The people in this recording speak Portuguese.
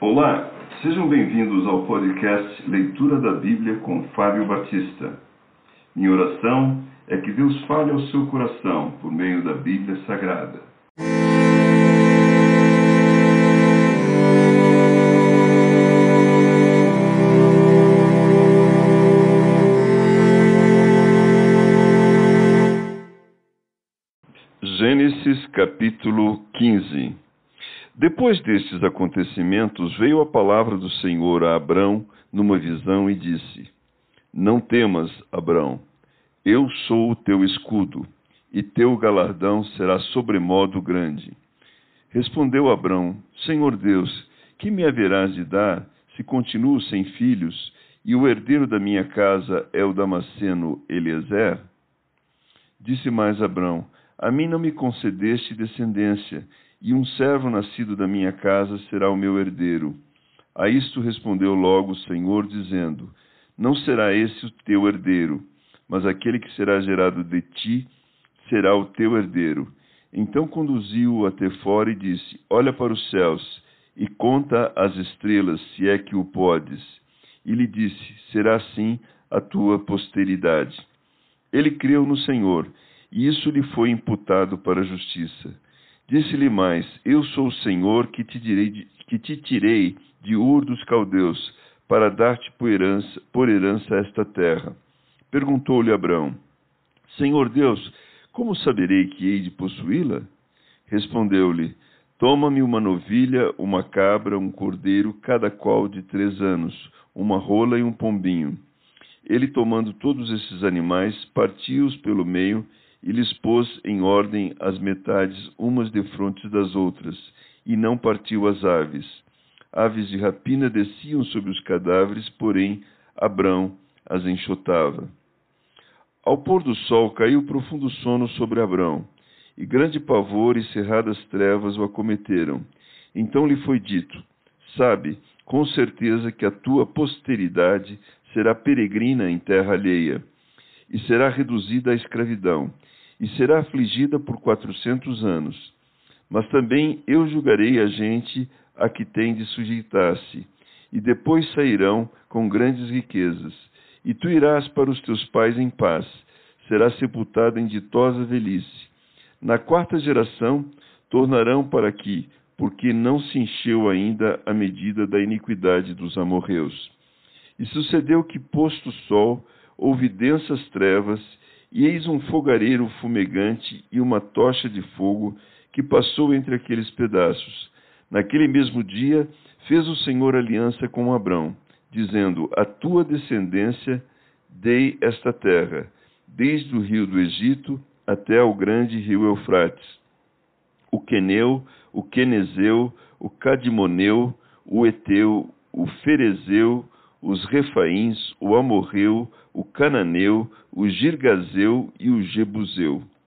Olá, sejam bem-vindos ao podcast Leitura da Bíblia com Fábio Batista. Minha oração é que Deus fale ao seu coração por meio da Bíblia Sagrada. Gênesis capítulo 15 Depois destes acontecimentos, veio a palavra do Senhor a Abrão numa visão e disse: Não temas, Abrão, eu sou o teu escudo, e teu galardão será sobremodo grande. Respondeu Abrão: Senhor Deus, que me haverás de dar se continuo sem filhos, e o herdeiro da minha casa é o Damasceno Eliezer? Disse mais Abrão: A mim não me concedeste descendência, e um servo nascido da minha casa será o meu herdeiro. A isto respondeu logo o Senhor, dizendo: Não será esse o teu herdeiro, mas aquele que será gerado de ti será o teu herdeiro. Então conduziu-o até fora e disse: Olha para os céus e conta as estrelas, se é que o podes. E lhe disse: Será assim a tua posteridade. Ele creu no Senhor, e isso lhe foi imputado para a justiça. Disse-lhe mais: Eu sou o Senhor que te, direi, que te tirei de Ur dos Caldeus, para dar-te por herança, por herança esta terra. Perguntou-lhe Abraão: Senhor Deus, como saberei que hei de possuí-la? Respondeu-lhe: Toma-me uma novilha, uma cabra, um cordeiro, cada qual de três anos, uma rola e um pombinho. Ele, tomando todos esses animais, partiu-os pelo meio e lhes pôs em ordem as metades umas defronte das outras, e não partiu as aves. Aves de rapina desciam sobre os cadáveres, porém Abrão as enxotava. Ao pôr do sol caiu profundo sono sobre Abrão, e grande pavor e cerradas trevas o acometeram. Então lhe foi dito: Sabe, com certeza que a tua posteridade será peregrina em terra alheia, e será reduzida à escravidão, e será afligida por quatrocentos anos. Mas também eu julgarei a gente a que tem de sujeitar-se, e depois sairão com grandes riquezas. E tu irás para os teus pais em paz, serás sepultado em ditosa velhice. Na quarta geração tornarão para aqui, porque não se encheu ainda a medida da iniquidade dos amorreus. E sucedeu que, posto o sol, houve densas trevas, e eis um fogareiro fumegante e uma tocha de fogo que passou entre aqueles pedaços. Naquele mesmo dia fez o Senhor aliança com Abrão, dizendo: A tua descendência dei esta terra, desde o rio do Egito até ao grande rio Eufrates. O Queneu, o Quenezeu, o Cadimoneu, o Eteu, o Ferezeu, os Refaíns, o Amorreu, o Cananeu, o Girgazeu e o Jebuseu.